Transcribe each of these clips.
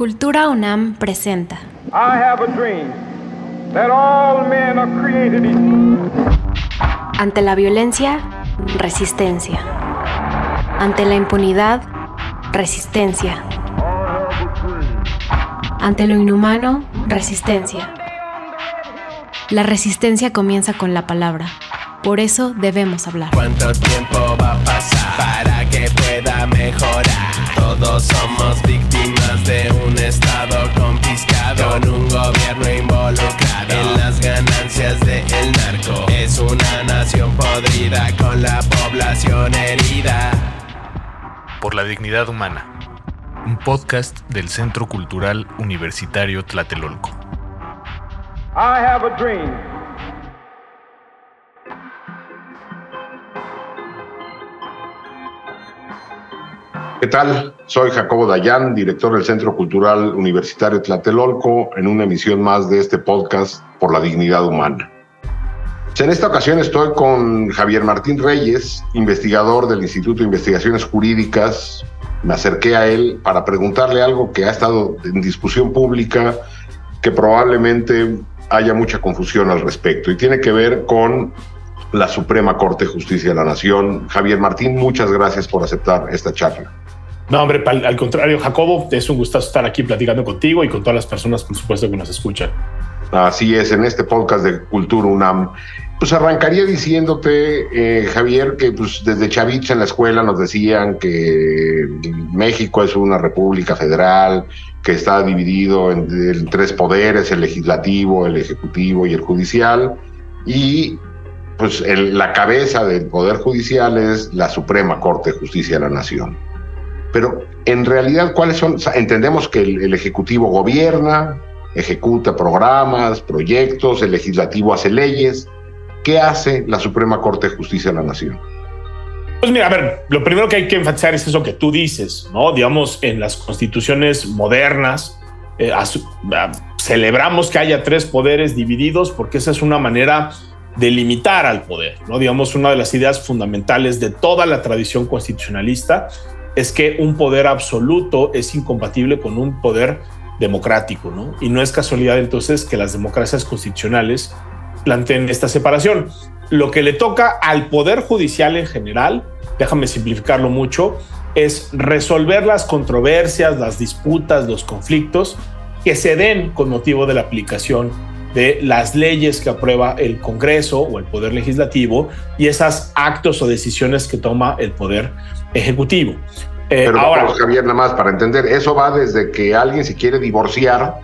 Cultura UNAM presenta. I have a dream that all men are created equal. Ante la violencia, resistencia. Ante la impunidad, resistencia. Ante lo inhumano, resistencia. La resistencia comienza con la palabra. Por eso debemos hablar. ¿Cuánto tiempo va a pasar para que pueda mejorar? Todos somos víctimas de un estado confiscado con un gobierno involucrado en las ganancias del narco. Es una nación podrida con la población herida. Por la dignidad humana. Un podcast del Centro Cultural Universitario Tlatelolco. I have a dream ¿Qué tal? Soy Jacobo Dayan, director del Centro Cultural Universitario Tlatelolco, en una emisión más de este podcast por la dignidad humana. En esta ocasión estoy con Javier Martín Reyes, investigador del Instituto de Investigaciones Jurídicas. Me acerqué a él para preguntarle algo que ha estado en discusión pública, que probablemente haya mucha confusión al respecto, y tiene que ver con la Suprema Corte de Justicia de la Nación. Javier Martín, muchas gracias por aceptar esta charla. No, hombre, al, al, contrario, Jacobo, es un gustazo estar aquí platicando contigo y con todas las personas, por supuesto, que nos escuchan. Así es, en este podcast de Cultura UNAM. Pues arrancaría diciéndote, eh, Javier, que pues desde chavitos en la escuela nos decían que México es una república federal, que está dividido en, en tres poderes, el legislativo, el ejecutivo y el judicial, y pues el, la cabeza del poder judicial es la Suprema Corte de Justicia de la Nación. Pero en realidad, ¿cuáles son? O sea, entendemos que el, el, Ejecutivo gobierna, ejecuta programas, proyectos, el Legislativo hace leyes. ¿Qué hace la Suprema Corte de Justicia de la Nación? Pues mira, a ver, lo primero que hay que enfatizar es eso que tú dices, ¿no? Digamos, en las constituciones modernas, eh, a, a, celebramos que haya tres poderes divididos porque esa es una manera de limitar al poder, ¿no? Digamos, una de las ideas fundamentales de toda la tradición constitucionalista es que un poder absoluto es incompatible con un poder democrático, ¿no? Y no es casualidad entonces que las democracias constitucionales planteen esta separación. Lo que le toca al poder judicial en general, déjame simplificarlo mucho, es resolver las controversias, las disputas, los conflictos que se den con motivo de la aplicación de las leyes que aprueba el Congreso o el Poder Legislativo y esos actos o decisiones que toma el Poder Ejecutivo. Eh, Pero ahora, Javier, nada más para entender, eso va desde que alguien se quiere divorciar,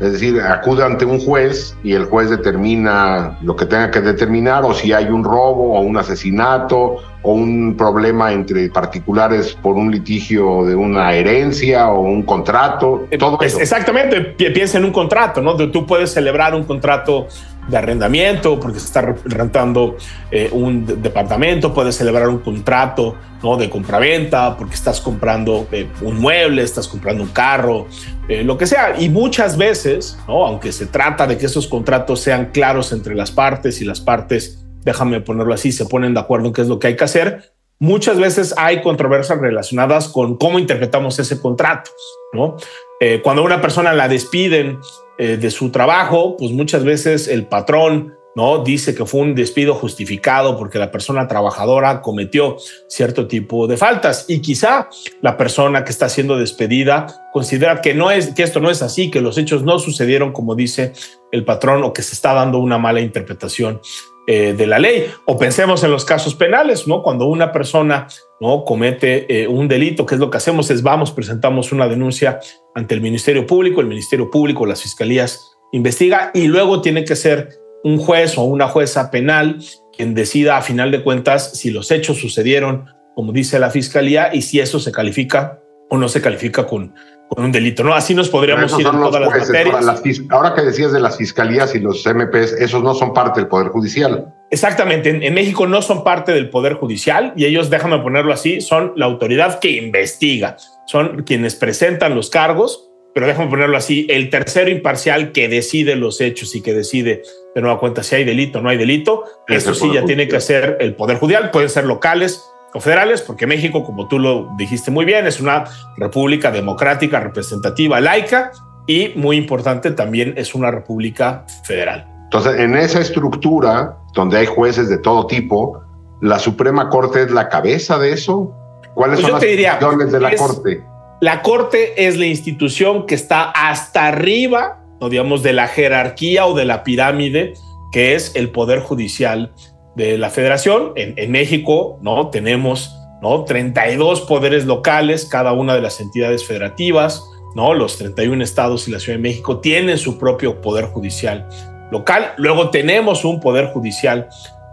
es decir, acude ante un juez y el juez determina lo que tenga que determinar, o si hay un robo o un asesinato o un problema entre particulares por un litigio de una herencia o un contrato, todo es, eso. Exactamente, piensa en un contrato, ¿no? Tú puedes celebrar un contrato de arrendamiento porque se está rentando eh, un departamento, puedes celebrar un contrato ¿no? de compraventa porque estás comprando eh, un mueble, estás comprando un carro, eh, lo que sea. Y muchas veces, ¿no? aunque se trata de que esos contratos sean claros entre las partes y las partes déjame ponerlo así, se ponen de acuerdo en qué es lo que hay que hacer. Muchas veces hay controversias relacionadas con cómo interpretamos ese contrato, ¿no? Eh, cuando una persona la despiden eh, de su trabajo, pues muchas veces el patrón ¿no? Dice que fue un despido justificado porque la persona trabajadora cometió cierto tipo de faltas y quizá la persona que está siendo despedida considera que no es que esto no es así, que los hechos no sucedieron como dice el patrón o que se está dando una mala interpretación eh, de la ley. O pensemos en los casos penales, ¿no? Cuando una persona no comete eh, un delito, ¿qué es lo que hacemos? Es vamos, presentamos una denuncia ante el Ministerio Público, el Ministerio Público, las fiscalías investiga y luego tiene que ser un juez o una jueza penal quien decida a final de cuentas si los hechos sucedieron como dice la fiscalía y si eso se califica o no se califica con, con un delito, ¿no? Así nos podríamos ir en todas las jueces, materias. Las, ahora que decías de las fiscalías y los MPs, esos no son parte del Poder Judicial. Exactamente, en, en, México no son parte del Poder Judicial y ellos, déjame ponerlo así, son la autoridad que investiga, son quienes presentan los cargos, pero déjame ponerlo así, el tercero imparcial que decide los hechos y que decide de nueva cuenta si hay delito o no hay delito, eso sí ya tiene que ser el Poder Judicial, pueden ser locales federales, porque México, como tú lo dijiste muy bien, es una república democrática, representativa, laica y muy importante también es una república federal. Entonces, en esa estructura donde hay jueces de todo tipo, la Suprema Corte es la cabeza de eso. ¿Cuáles Pues son las diría, funciones de la es- Corte? La Corte es la institución que está hasta arriba, no digamos, de la jerarquía o de la pirámide, que es el Poder Judicial de la Federación. En, en México, ¿no? Tenemos, ¿no? 32 poderes locales, cada una de las entidades federativas, ¿no? Los 31 estados y la Ciudad de México tienen su propio Poder Judicial local. Luego tenemos un Poder Judicial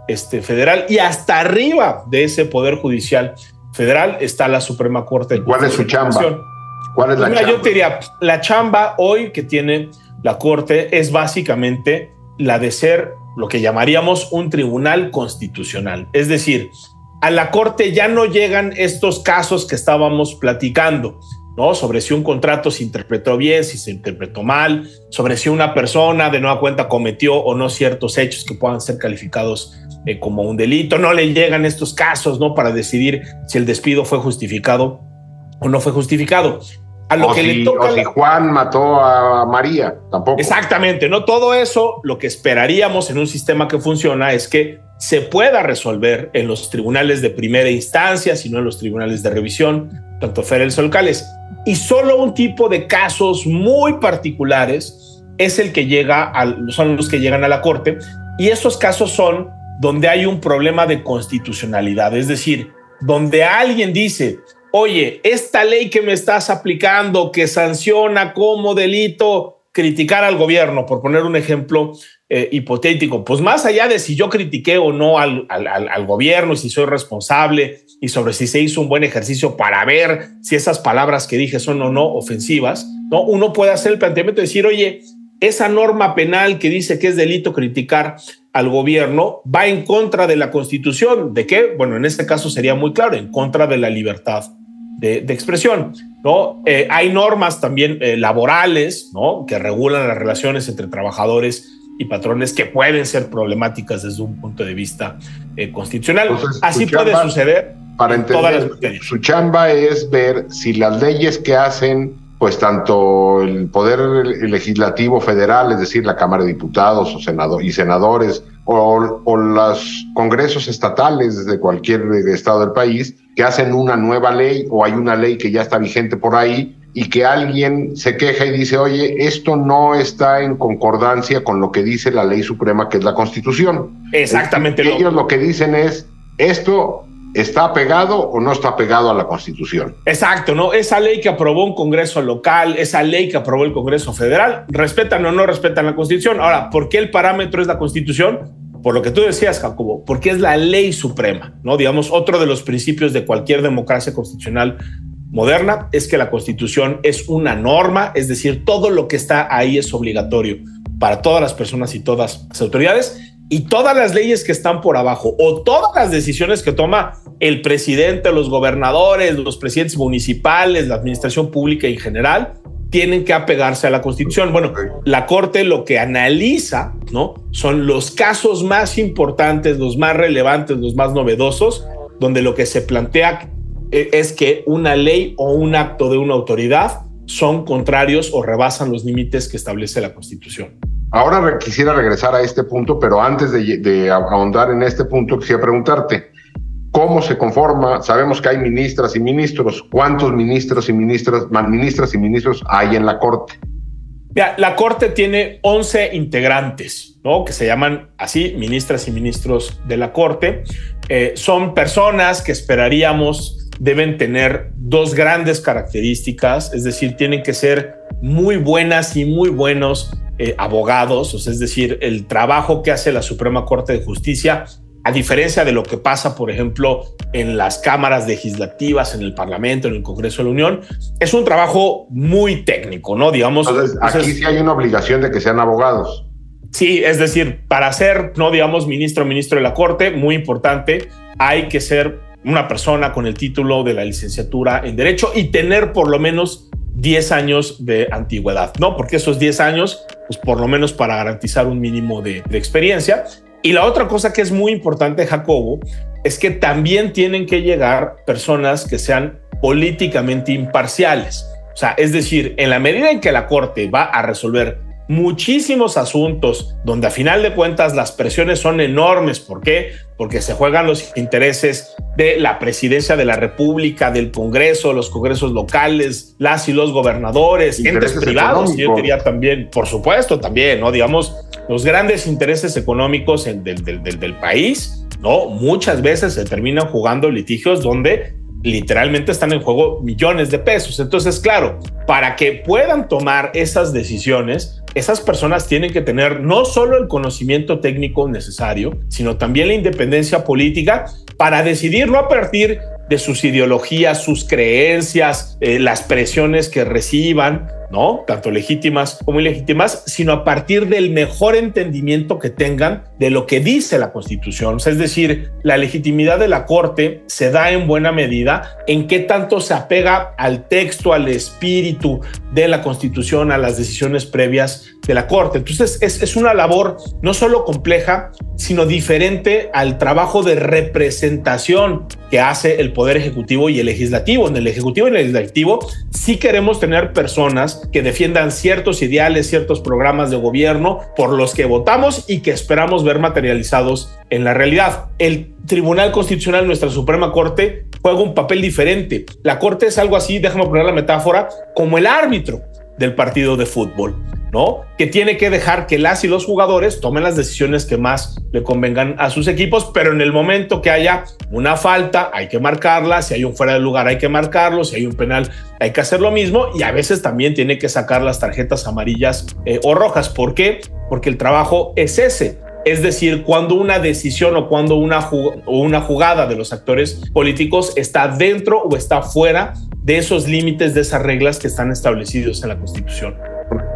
este, federal y hasta arriba de ese Poder Judicial federal está la Suprema Corte. ¿Cuál es su chamba? ¿Cuál es la Mira, yo chamba? te diría, la chamba hoy que tiene la Corte es básicamente la de ser lo que llamaríamos un tribunal constitucional. Es decir, a la Corte ya no llegan estos casos que estábamos platicando, ¿no? Sobre si un contrato se interpretó bien, si se interpretó mal, sobre si una persona de nueva cuenta cometió o no ciertos hechos que puedan ser calificados eh, como un delito. No le llegan estos casos, ¿no? Para decidir si el despido fue justificado o no fue justificado. A lo o que si, le toca o si Juan mató a María, tampoco. Exactamente, ¿no? Todo eso, lo que esperaríamos en un sistema que funciona es que se pueda resolver en los tribunales de primera instancia, sino en los tribunales de revisión, tanto federales o locales. Y solo un tipo de casos muy particulares es el que llega al, son los que llegan a la corte. Y esos casos son donde hay un problema de constitucionalidad, es decir, donde alguien dice, oye, esta ley que me estás aplicando, que sanciona como delito criticar al gobierno, por poner un ejemplo eh, hipotético, pues más allá de si yo critiqué o no al, al, al, gobierno y si soy responsable y sobre si se hizo un buen ejercicio para ver si esas palabras que dije son o no ofensivas, ¿no? uno puede hacer el planteamiento de decir, oye, esa norma penal que dice que es delito criticar al gobierno va en contra de la constitución. ¿De qué? Bueno, en este caso sería muy claro, en contra de la libertad de, de expresión. ¿no? Eh, hay normas también eh, laborales ¿no? que regulan las relaciones entre trabajadores y patrones que pueden ser problemáticas desde un punto de vista eh, constitucional. Entonces, Así puede chamba- suceder Para en todas las entender, materias. su chamba es ver si las leyes que hacen, pues tanto el Poder Legislativo Federal, es decir, la Cámara de Diputados o senado y senadores, o, o los congresos estatales de cualquier estado del país, que hacen una nueva ley o hay una ley que ya está vigente por ahí y que alguien se queja y dice, oye, esto no está en concordancia con lo que dice la ley suprema, que es la Constitución. Exactamente. Ellos lo- lo que dicen es, esto está pegado o no está pegado a la Constitución. Exacto, ¿no? Esa ley que aprobó un Congreso local, esa ley que aprobó el Congreso federal, respetan o no respetan la Constitución. Ahora, ¿por qué el parámetro es la Constitución? Por lo que tú decías, Jacobo, porque es la ley suprema, ¿no? Digamos, otro de los principios de cualquier democracia constitucional moderna es que la Constitución es una norma, es decir, todo lo que está ahí es obligatorio para todas las personas y todas las autoridades y todas las leyes que están por abajo o todas las decisiones que toma el presidente, los gobernadores, los presidentes municipales, la administración pública en general, tienen que apegarse a la Constitución. Bueno, la Corte lo que analiza, ¿no? Son los casos más importantes, los más relevantes, los más novedosos, donde lo que se plantea eh, es que una ley o un acto de una autoridad son contrarios o rebasan los límites que establece la Constitución. Ahora quisiera regresar a este punto, pero antes de, de ahondar en este punto, quisiera preguntarte, ¿cómo se conforma? Sabemos que hay ministras y ministros. ¿Cuántos ministros y ministras, ministras y ministros hay en la Corte? Mira, la Corte tiene 11 integrantes, ¿no? Que se llaman así, ministras y ministros de la Corte. Eh, son personas que esperaríamos deben tener dos grandes características, es decir, tienen que ser muy buenas y muy buenos eh, abogados, o sea, es decir, el trabajo que hace la Suprema Corte de Justicia, a diferencia de lo que pasa, por ejemplo, en las cámaras legislativas, en el Parlamento, en el Congreso de la Unión, es un trabajo muy técnico, ¿no? Digamos, Entonces, aquí entonces, sí hay una obligación de que sean abogados. Sí, es decir, para ser, no digamos, ministro o ministro de la Corte, muy importante, hay que ser una persona con el título de la licenciatura en Derecho y tener por lo menos 10 años de antigüedad, ¿no? Porque esos 10 años, pues por lo menos para garantizar un mínimo de, experiencia. Y la otra cosa que es muy importante, Jacobo, es que también tienen que llegar personas que sean políticamente imparciales. O sea, es decir, en la medida en que la Corte va a resolver muchísimos asuntos donde a final de cuentas las presiones son enormes. ¿Por qué? Porque se juegan los intereses de la presidencia de la República, del Congreso, los congresos locales, las y los gobernadores, entes privados. Yo diría también, por supuesto, también, ¿no? Digamos, los grandes intereses económicos del, del, del, del país, ¿no? Muchas veces se terminan jugando litigios donde literalmente están en juego millones de pesos. Entonces, claro, para que puedan tomar esas decisiones, esas personas tienen que tener no solo el conocimiento técnico necesario, sino también la independencia política para decidir no a partir de sus ideologías, sus creencias, eh, las presiones que reciban, ¿no? Tanto legítimas como ilegítimas, sino a partir del mejor entendimiento que tengan de lo que dice la Constitución. es decir, la legitimidad de la Corte se da en buena medida en qué tanto se apega al texto, al espíritu de la Constitución, a las decisiones previas de la Corte. Entonces, es, una labor no solo compleja, sino diferente al trabajo de representación que hace el Poder Ejecutivo y el Legislativo. En el Ejecutivo y el Legislativo sí queremos tener personas que defiendan ciertos ideales, ciertos programas de gobierno por los que votamos y que esperamos ver materializados en la realidad. El Tribunal Constitucional, nuestra Suprema Corte, juega un papel diferente. La Corte es algo así, déjame poner la metáfora, como el árbitro del partido de fútbol. ¿No? Que tiene que dejar que las y los jugadores tomen las decisiones que más le convengan a sus equipos, pero en el momento que haya una falta hay que marcarla, si hay un fuera de lugar hay que marcarlo, si hay un penal hay que hacer lo mismo y a veces también tiene que sacar las tarjetas amarillas eh, o rojas. ¿Por qué? Porque el trabajo es ese. Es decir, cuando una decisión o cuando una, una jugada de los actores políticos está dentro o está fuera de esos límites, de esas reglas que están establecidos en la Constitución.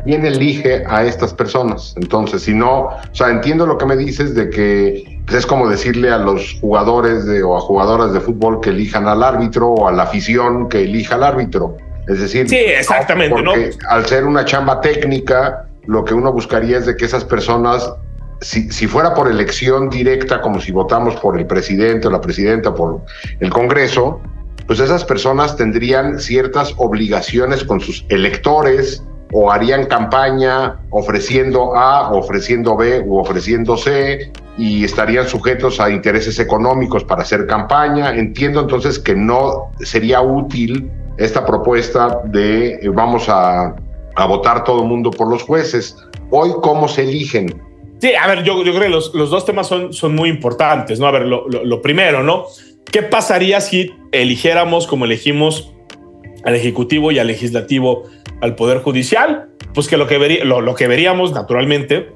¿Quién elige a estas personas? Entonces, si no, o sea, entiendo lo que me dices de que pues, es como decirle a los jugadores de, o a jugadoras de fútbol que elijan al árbitro o a la afición que elija al árbitro. Es decir, sí, exactamente, ¿no? al ser una chamba técnica, lo que uno buscaría es de que esas personas si, si, fuera por elección directa, como si votamos por el presidente o la presidenta, por el Congreso, pues esas personas tendrían ciertas obligaciones con sus electores, o harían campaña ofreciendo A, ofreciendo B u ofreciendo C y estarían sujetos a intereses económicos para hacer campaña. Entiendo entonces que no sería útil esta propuesta de eh, vamos a, a votar todo el mundo por los jueces. Hoy, ¿cómo se eligen? Sí, a ver, yo, yo creo que los, los, dos temas son, son muy importantes, ¿no? A ver, lo, lo, lo primero, ¿no? ¿Qué pasaría si eligiéramos como elegimos al Ejecutivo y al Legislativo al Poder Judicial, pues que lo que, lo, que veríamos naturalmente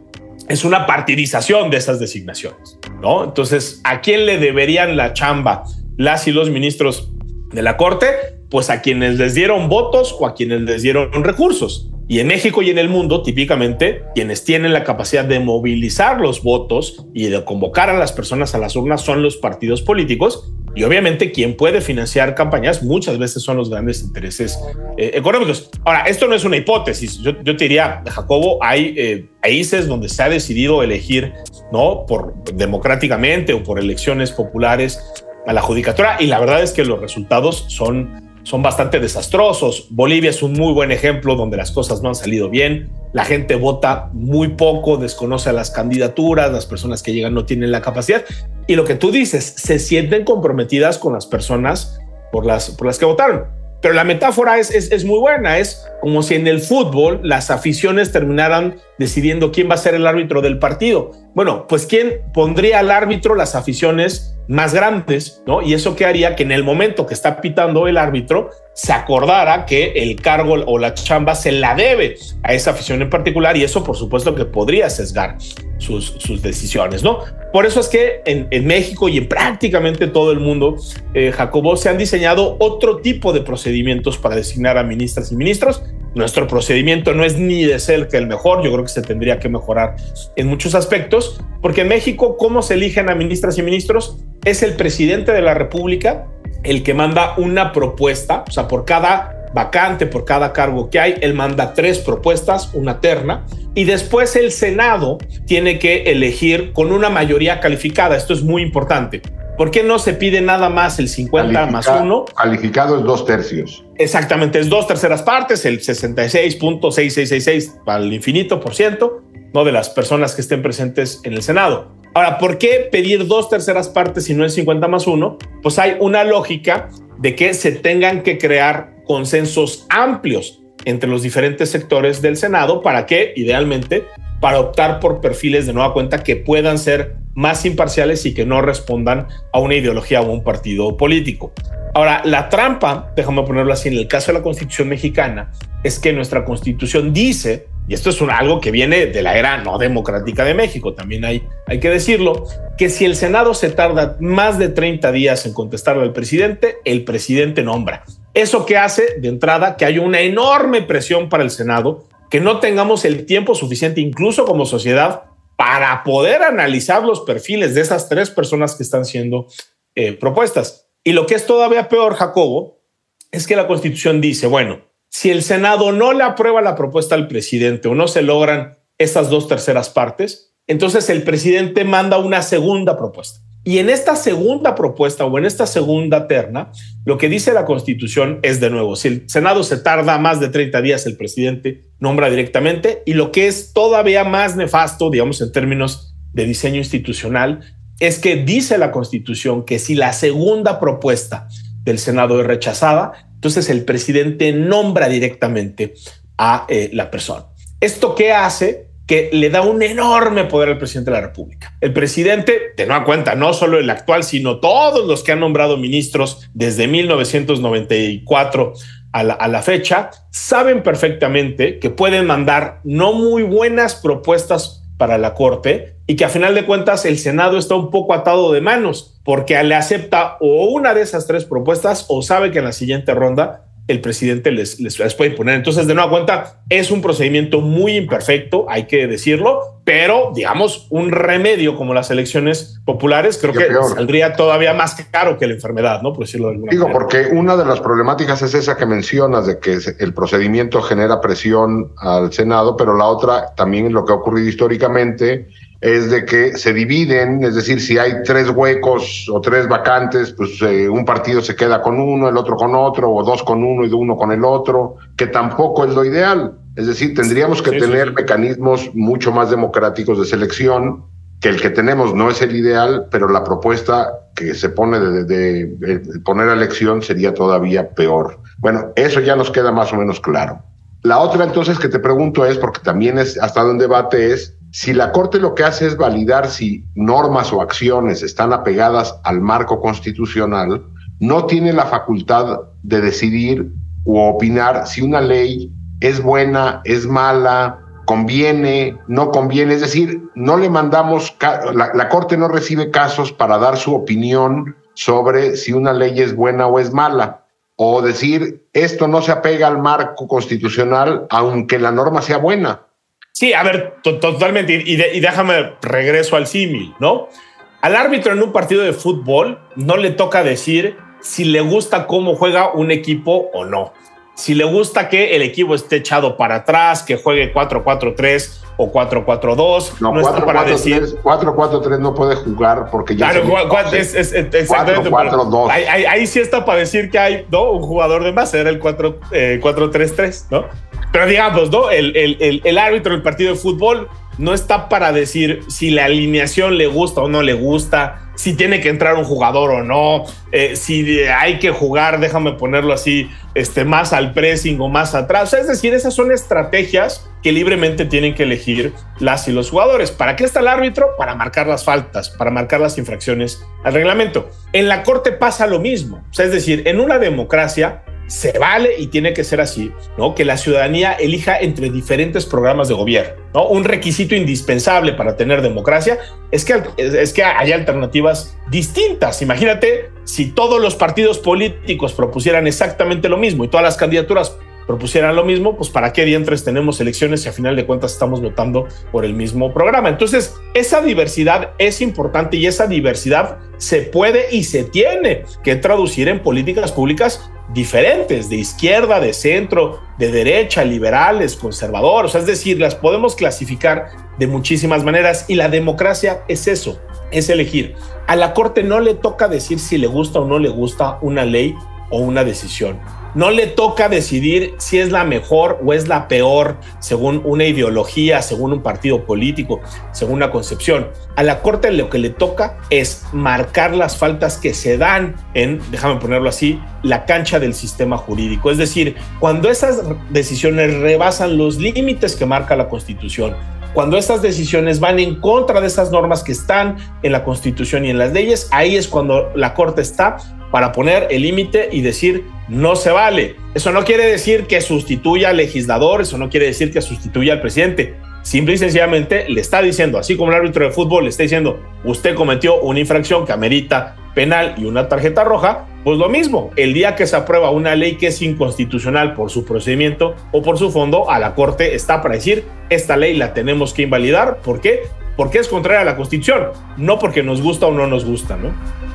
es una partidización de esas designaciones, ¿no? Entonces, ¿a quién le deberían la chamba las y los ministros de la Corte? Pues a quienes les dieron votos o a quienes les dieron recursos. Y en México y en el mundo, típicamente, quienes tienen la capacidad de movilizar los votos y de convocar a las personas a las urnas son los partidos políticos. Y obviamente quien puede financiar campañas muchas veces son los grandes intereses eh, económicos. Ahora, esto no es una hipótesis. Yo, te diría, Jacobo, hay eh, países donde se ha decidido elegir, ¿no? Por democráticamente o por elecciones populares a la judicatura y la verdad es que los resultados son son bastante desastrosos. Bolivia es un muy buen ejemplo donde las cosas no han salido bien. La gente vota muy poco, desconoce las candidaturas, las personas que llegan no tienen la capacidad. Y lo que tú dices, se sienten comprometidas con las personas por las, por las que votaron. Pero la metáfora es, es, es muy buena, es como si en el fútbol las aficiones terminaran decidiendo quién va a ser el árbitro del partido. Bueno, pues quién pondría al árbitro las aficiones más grandes, ¿no? Y eso que haría que en el momento que está pitando el árbitro se acordara que el cargo o la chamba se la debe a esa afición en particular y eso por supuesto que podría sesgar sus, sus decisiones, ¿no? Por eso es que en, en, México y en prácticamente todo el mundo, eh, Jacobo, se han diseñado otro tipo de procedimientos para designar a ministras y ministros. Nuestro procedimiento no es ni de ser que el mejor, yo creo que se tendría que mejorar en muchos aspectos, porque en México, ¿cómo se eligen a ministras y ministros? Es el presidente de la República el que manda una propuesta, o sea, por cada vacante por cada cargo que hay. Él manda tres propuestas, una terna, y después el Senado tiene que elegir con una mayoría calificada. Esto es muy importante. ¿Por qué no se pide nada más el 50 más 1? Calificado es dos tercios. Exactamente, es dos terceras partes, el 66.6666 al infinito por ciento, ¿no? De las personas que estén presentes en el Senado. Ahora, ¿por qué pedir dos terceras partes si no el 50 más 1? Pues hay una lógica de que se tengan que crear consensos amplios entre los diferentes sectores del Senado para que, idealmente, para optar por perfiles de nueva cuenta que puedan ser más imparciales y que no respondan a una ideología o un partido político. Ahora, la trampa, déjame ponerlo así, en el caso de la Constitución mexicana, es que nuestra Constitución dice, y esto es algo que viene de la era no democrática de México, también hay, hay que decirlo, que si el Senado se tarda más de 30 días en contestarle al presidente, el presidente nombra. Eso que hace de entrada que haya una enorme presión para el Senado, que no tengamos el tiempo suficiente, incluso como sociedad, para poder analizar los perfiles de esas tres personas que están siendo eh, propuestas. Y lo que es todavía peor, Jacobo, es que la Constitución dice, bueno, si el Senado no le aprueba la propuesta al presidente o no se logran estas dos terceras partes, entonces el presidente manda una segunda propuesta. Y en esta segunda propuesta o en esta segunda terna, lo que dice la Constitución es de nuevo, si el Senado se tarda más de 30 días, el presidente nombra directamente y lo que es todavía más nefasto, digamos en términos de diseño institucional, es que dice la Constitución que si la segunda propuesta del Senado es rechazada, entonces el presidente nombra directamente a eh, la persona. ¿Esto qué hace? Que le da un enorme poder al presidente de la República. El presidente, de nueva cuenta, no solo el actual, sino todos los que han nombrado ministros desde 1994 a la, a la fecha, saben perfectamente que pueden mandar no muy buenas propuestas para la Corte y que a final de cuentas el Senado está un poco atado de manos porque le acepta o una de esas tres propuestas o sabe que en la siguiente ronda el presidente les, les, puede poner. Entonces, de nueva cuenta, es un procedimiento muy imperfecto, hay que decirlo, pero digamos, un remedio como las elecciones populares, creo que saldría todavía más caro que la enfermedad, ¿no? Por decirlo de alguna Digo, porque una de las problemáticas es esa que mencionas, de que el procedimiento genera presión al Senado, pero la otra también lo que ha ocurrido históricamente es de que se dividen, es decir, si hay tres huecos o tres vacantes, pues eh, un partido se queda con uno, el otro con otro, o dos con uno y uno con el otro, que tampoco es lo ideal. Es decir, tendríamos que tener mecanismos mucho más democráticos de selección, que el que tenemos no es el ideal, pero la propuesta que se pone de, de poner a elección sería todavía peor. Bueno, eso ya nos queda más o menos claro. La otra entonces que te pregunto es, porque también es hasta un debate es, si la Corte lo que hace es validar si normas o acciones están apegadas al marco constitucional, no tiene la facultad de decidir o opinar si una ley es buena, es mala, conviene, no conviene. Es decir, no le mandamos, la, la, Corte no recibe casos para dar su opinión sobre si una ley es buena o es mala. O decir, esto no se apega al marco constitucional, aunque la norma sea buena. Sí, a ver, totalmente. Y, y, déjame regreso al símil, ¿no? Al árbitro en un partido de fútbol no le toca decir si le gusta cómo juega un equipo o no. Si le gusta que el equipo esté echado para atrás, que juegue 4-4-3 o 4-4-2. No, no 4, está para 4, decir. 4-4-3 no puede jugar porque ya. Claro, es, es, es, exactamente. 4-4-2. Ahí, ahí, ahí, sí está para decir que hay ¿no? un jugador de más, era el 4-3-3, eh, ¿no? Pero digamos, ¿no? El, el, el, árbitro del partido de fútbol no está para decir si la alineación le gusta o no le gusta, si tiene que entrar un jugador o no, eh, si hay que jugar, déjame ponerlo así, este, más al pressing o más atrás. es decir, esas son estrategias que libremente tienen que elegir las y los jugadores. ¿Para qué está el árbitro? Para marcar las faltas, para marcar las infracciones al reglamento. En la corte pasa lo mismo. Es decir, en una democracia se vale y tiene que ser así, ¿no? Que la ciudadanía elija entre diferentes programas de gobierno, ¿no? Un requisito indispensable para tener democracia es que, es que hay alternativas distintas. Imagínate si todos los partidos políticos propusieran exactamente lo mismo y todas las candidaturas propusieran lo mismo, pues para qué dientes tenemos elecciones si a final de cuentas estamos votando por el mismo programa. Entonces, esa diversidad es importante y esa diversidad se puede y se tiene que traducir en políticas públicas diferentes, de izquierda, de centro, de derecha, liberales, conservadores, es decir, las podemos clasificar de muchísimas maneras y la democracia es eso, es elegir. A la Corte no le toca decir si le gusta o no le gusta una ley o una decisión. No le toca decidir si es la mejor o es la peor según una ideología, según un partido político, según una concepción. A la Corte lo que le toca es marcar las faltas que se dan en, déjame ponerlo así, la cancha del sistema jurídico. Es decir, cuando esas decisiones rebasan los límites que marca la Constitución, cuando estas decisiones van en contra de esas normas que están en la Constitución y en las leyes, ahí es cuando la Corte está para poner el límite y decir no se vale. Eso no quiere decir que sustituya al legislador, eso no quiere decir que sustituya al presidente. Simple y sencillamente le está diciendo, así como el árbitro de fútbol le está diciendo, usted cometió una infracción que amerita penal y una tarjeta roja, pues lo mismo, el día que se aprueba una ley que es inconstitucional por su procedimiento o por su fondo, a la Corte está para decir, esta ley la tenemos que invalidar. ¿Por qué? Porque es contraria a la Constitución, no porque nos gusta o no nos gusta, ¿no?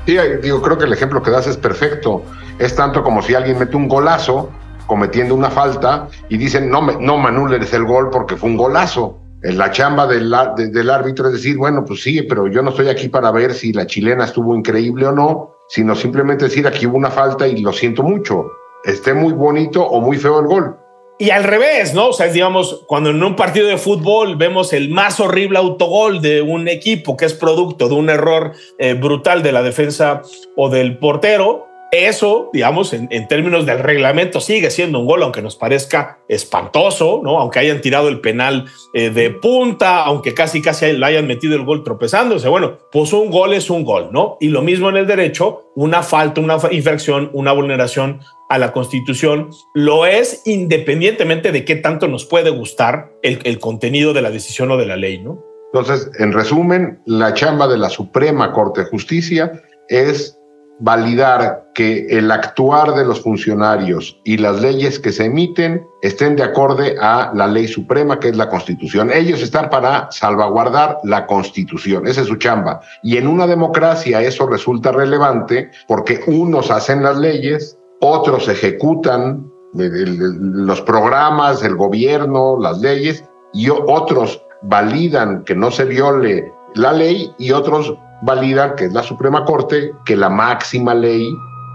Sí, digo, creo que el ejemplo que das es perfecto. Es tanto como si alguien mete un golazo cometiendo una falta y dicen, no, no manules el gol porque fue un golazo. La chamba del, del árbitro es decir, bueno, pues sí, pero yo no estoy aquí para ver si la chilena estuvo increíble o no, sino simplemente decir, aquí hubo una falta y lo siento mucho. Esté muy bonito o muy feo el gol. Y al revés, ¿no? O sea, digamos, cuando en un partido de fútbol vemos el más horrible autogol de un equipo que es producto de un error eh, brutal de la defensa o del portero, eso, digamos, en, términos del reglamento sigue siendo un gol, aunque nos parezca espantoso, ¿no? Aunque hayan tirado el penal eh, de punta, aunque casi casi le hayan metido el gol tropezándose. Bueno, pues un gol es un gol, ¿no? Y lo mismo en el derecho, una falta, una infracción, una vulneración a la Constitución lo es independientemente de qué tanto nos puede gustar el, contenido de la decisión o de la ley, ¿no? Entonces, en resumen, la chamba de la Suprema Corte de Justicia es validar que el actuar de los funcionarios y las leyes que se emiten estén de acorde a la ley suprema que es la Constitución. Ellos están para salvaguardar la Constitución, esa es su chamba. Y en una democracia eso resulta relevante porque unos hacen las leyes, otros ejecutan los programas, el gobierno, las leyes, y otros validan que no se viole la ley y otros validan, que es la Suprema Corte, que la máxima ley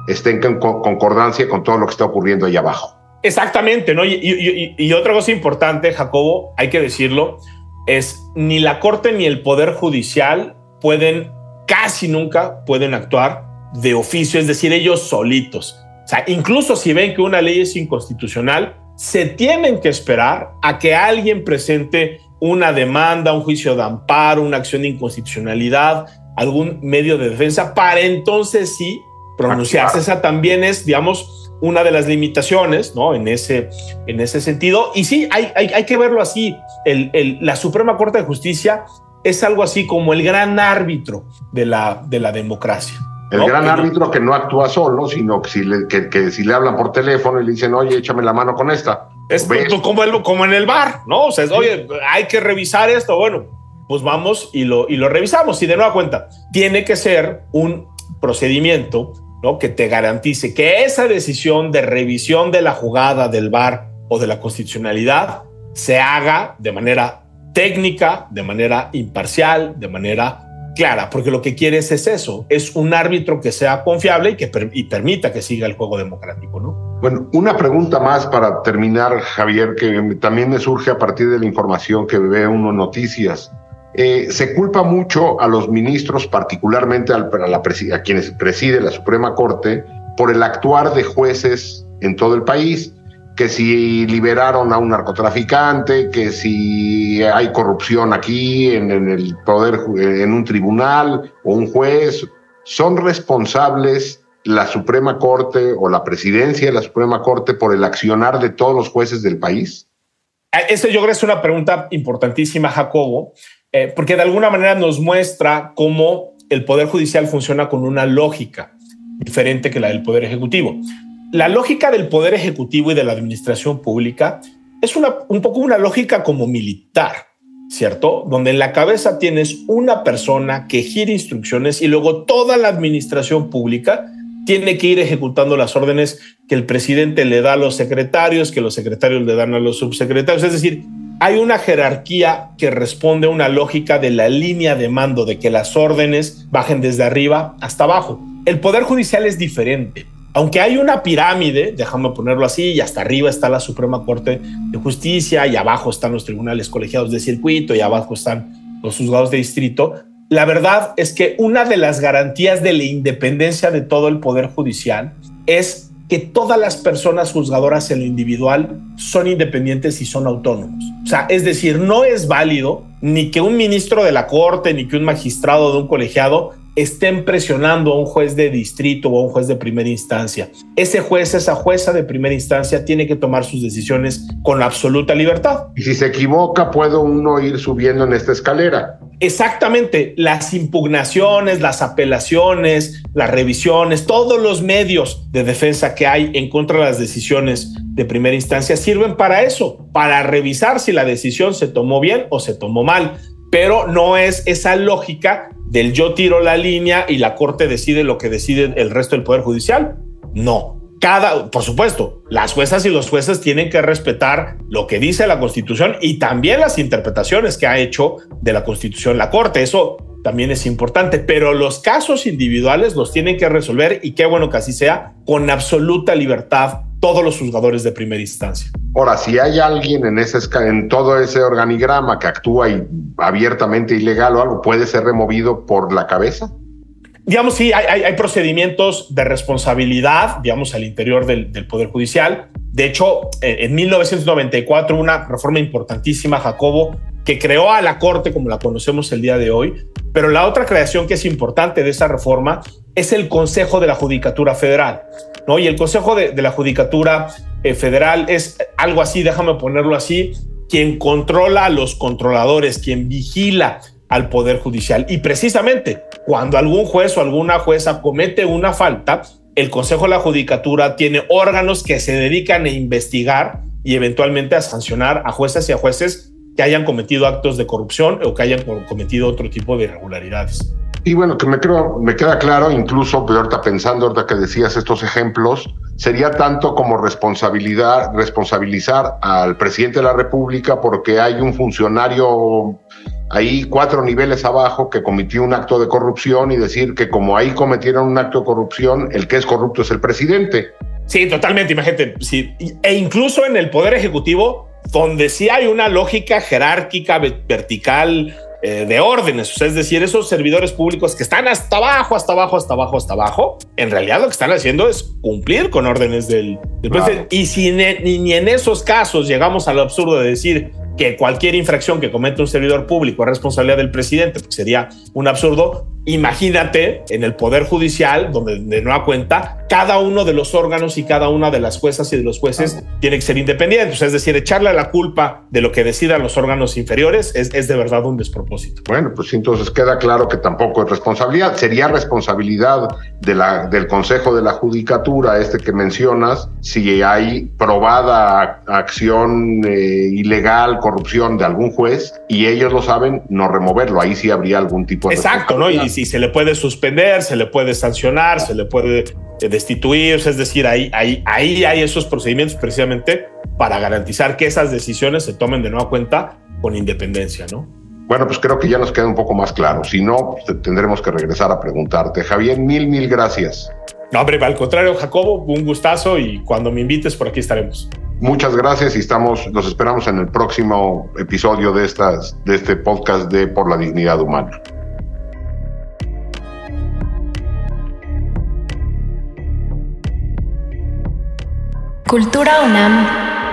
esté en concordancia con todo lo que está ocurriendo ahí abajo. Exactamente, ¿no? Y, otra cosa importante, Jacobo, hay que decirlo, es ni la Corte ni el Poder Judicial pueden, casi nunca pueden actuar de oficio, es decir, ellos solitos. Sea, incluso si ven que una ley es inconstitucional, se tienen que esperar a que alguien presente una demanda, un juicio de amparo, una acción de inconstitucionalidad, algún medio de defensa para entonces sí pronunciarse. Esa también es, digamos, una de las limitaciones, ¿no? En ese, en ese sentido. Y sí, hay, hay, que verlo así. El, el, la Suprema Corte de Justicia es algo así como el gran árbitro de la, de la democracia. El gran árbitro que no actúa solo, sino que si, le, que, si le hablan por teléfono y le dicen, oye, échame la mano con esta. Es como, el, como en el bar, ¿no? O sea, oye, hay que revisar esto. Bueno, pues vamos y lo, y lo revisamos. Y de nueva cuenta, tiene que ser un procedimiento ¿no? que te garantice que esa decisión de revisión de la jugada del VAR o de la constitucionalidad se haga de manera técnica, de manera imparcial, de manera clara, porque lo que quieres es eso, es un árbitro que sea confiable y que y permita que siga el juego democrático, ¿no? Bueno, una pregunta más para terminar, Javier, que también me surge a partir de la información que ve uno noticias. Eh, se culpa mucho a los ministros, particularmente al, a, a quienes preside la Suprema Corte, por el actuar de jueces en todo el país, que si liberaron a un narcotraficante, que si hay corrupción aquí en, el poder, en un tribunal o un juez, son responsables la Suprema Corte o la presidencia de la Suprema Corte por el accionar de todos los jueces del país? Esta yo creo que es una pregunta importantísima, Jacobo, eh, porque de alguna manera nos muestra cómo el Poder Judicial funciona con una lógica diferente que la del Poder Ejecutivo. La lógica del Poder Ejecutivo y de la Administración Pública es un poco una lógica como militar, ¿cierto? Donde en la cabeza tienes una persona que gira instrucciones y luego toda la Administración Pública tiene que ir ejecutando las órdenes que el presidente le da a los secretarios, que los secretarios le dan a los subsecretarios. Es decir, hay una jerarquía que responde a una lógica de la línea de mando, de que las órdenes bajen desde arriba hasta abajo. El Poder Judicial es diferente. Aunque hay una pirámide, déjame ponerlo así, y hasta arriba está la Suprema Corte de Justicia, y abajo están los tribunales colegiados de circuito, y abajo están los juzgados de distrito, la verdad es que una de las garantías de la independencia de todo el Poder Judicial es que todas las personas juzgadoras en lo individual son independientes y son autónomos. O sea, es decir, no es válido ni que un ministro de la Corte ni que un magistrado de un colegiado estén presionando a un juez de distrito o a un juez de primera instancia. Ese juez, esa jueza de primera instancia tiene que tomar sus decisiones con absoluta libertad. Y si se equivoca, puede uno ir subiendo en esta escalera. Exactamente, las impugnaciones, las apelaciones, las revisiones, todos los medios de defensa que hay en contra de las decisiones de primera instancia sirven para eso, para revisar si la decisión se tomó bien o se tomó mal, pero no es esa lógica del yo tiro la línea y la Corte decide lo que decide el resto del Poder Judicial. No. Cada, por supuesto, las juezas y los jueces tienen que respetar lo que dice la Constitución y también las interpretaciones que ha hecho de la Constitución la Corte. Eso también es importante, pero los casos individuales los tienen que resolver y qué bueno que así sea, con absoluta libertad todos los juzgadores de primera instancia. Ahora, si hay alguien en, ese, en todo ese organigrama que actúa abiertamente ilegal o algo, ¿puede ser removido por la cabeza? Digamos, sí, hay, procedimientos de responsabilidad, digamos, al interior del, del, Poder Judicial. De hecho, en 1994, una reforma importantísima, Jacobo, que creó a la Corte como la conocemos el día de hoy, pero la otra creación que es importante de esa reforma es el Consejo de la Judicatura Federal. ¿no? Y el Consejo de, la Judicatura eh, Federal es algo así, déjame ponerlo así, quien controla a los controladores, quien vigila al Poder Judicial. Y precisamente cuando algún juez o alguna jueza comete una falta, el Consejo de la Judicatura tiene órganos que se dedican a investigar y eventualmente a sancionar a jueces y a jueces que hayan cometido actos de corrupción o que hayan cometido otro tipo de irregularidades. Y bueno, que me, creo, me queda claro, incluso, pero ahorita pensando, ahorita que decías estos ejemplos, sería tanto como responsabilidad, responsabilizar al presidente de la República porque hay un funcionario ahí cuatro niveles abajo que cometió un acto de corrupción y decir que como ahí cometieron un acto de corrupción, el que es corrupto es el presidente. Sí, totalmente, imagínate. Sí. E incluso en el Poder Ejecutivo, donde sí hay una lógica jerárquica, vertical, eh, de órdenes. es decir, esos servidores públicos que están hasta abajo, hasta abajo, hasta abajo, hasta abajo, en realidad lo que están haciendo es cumplir con órdenes del, presidente. Y si ni en esos casos llegamos al absurdo de decir que cualquier infracción que cometa un servidor público es responsabilidad del presidente, porque sería un absurdo, Imagínate en el Poder Judicial, donde de nueva cuenta, cada uno de los órganos y cada una de las juezas y de los jueces tiene que ser independientes. Es decir, echarle la culpa de lo que decidan los órganos inferiores es, es de verdad un despropósito. Bueno, pues entonces queda claro que tampoco es responsabilidad. Sería responsabilidad de la, del Consejo de la Judicatura, este que mencionas, si hay probada acción eh, ilegal, corrupción de algún juez y ellos lo saben, no removerlo. Ahí sí habría algún tipo de. Exacto, ¿no? Y si se le puede suspender, se le puede sancionar, se le puede eh, destituir, es decir, ahí, ahí, ahí hay esos procedimientos precisamente para garantizar que esas decisiones se tomen de nueva cuenta con independencia, ¿no? Bueno, pues creo que ya nos queda un poco más claro. Si no, pues tendremos que regresar a preguntarte. Javier, mil, mil gracias. No, hombre, al contrario, Jacobo, un gustazo y cuando me invites por aquí estaremos. Muchas gracias y estamos, los esperamos en el próximo episodio de, estas, de este podcast de Por la Dignidad Humana. Cultura UNAM.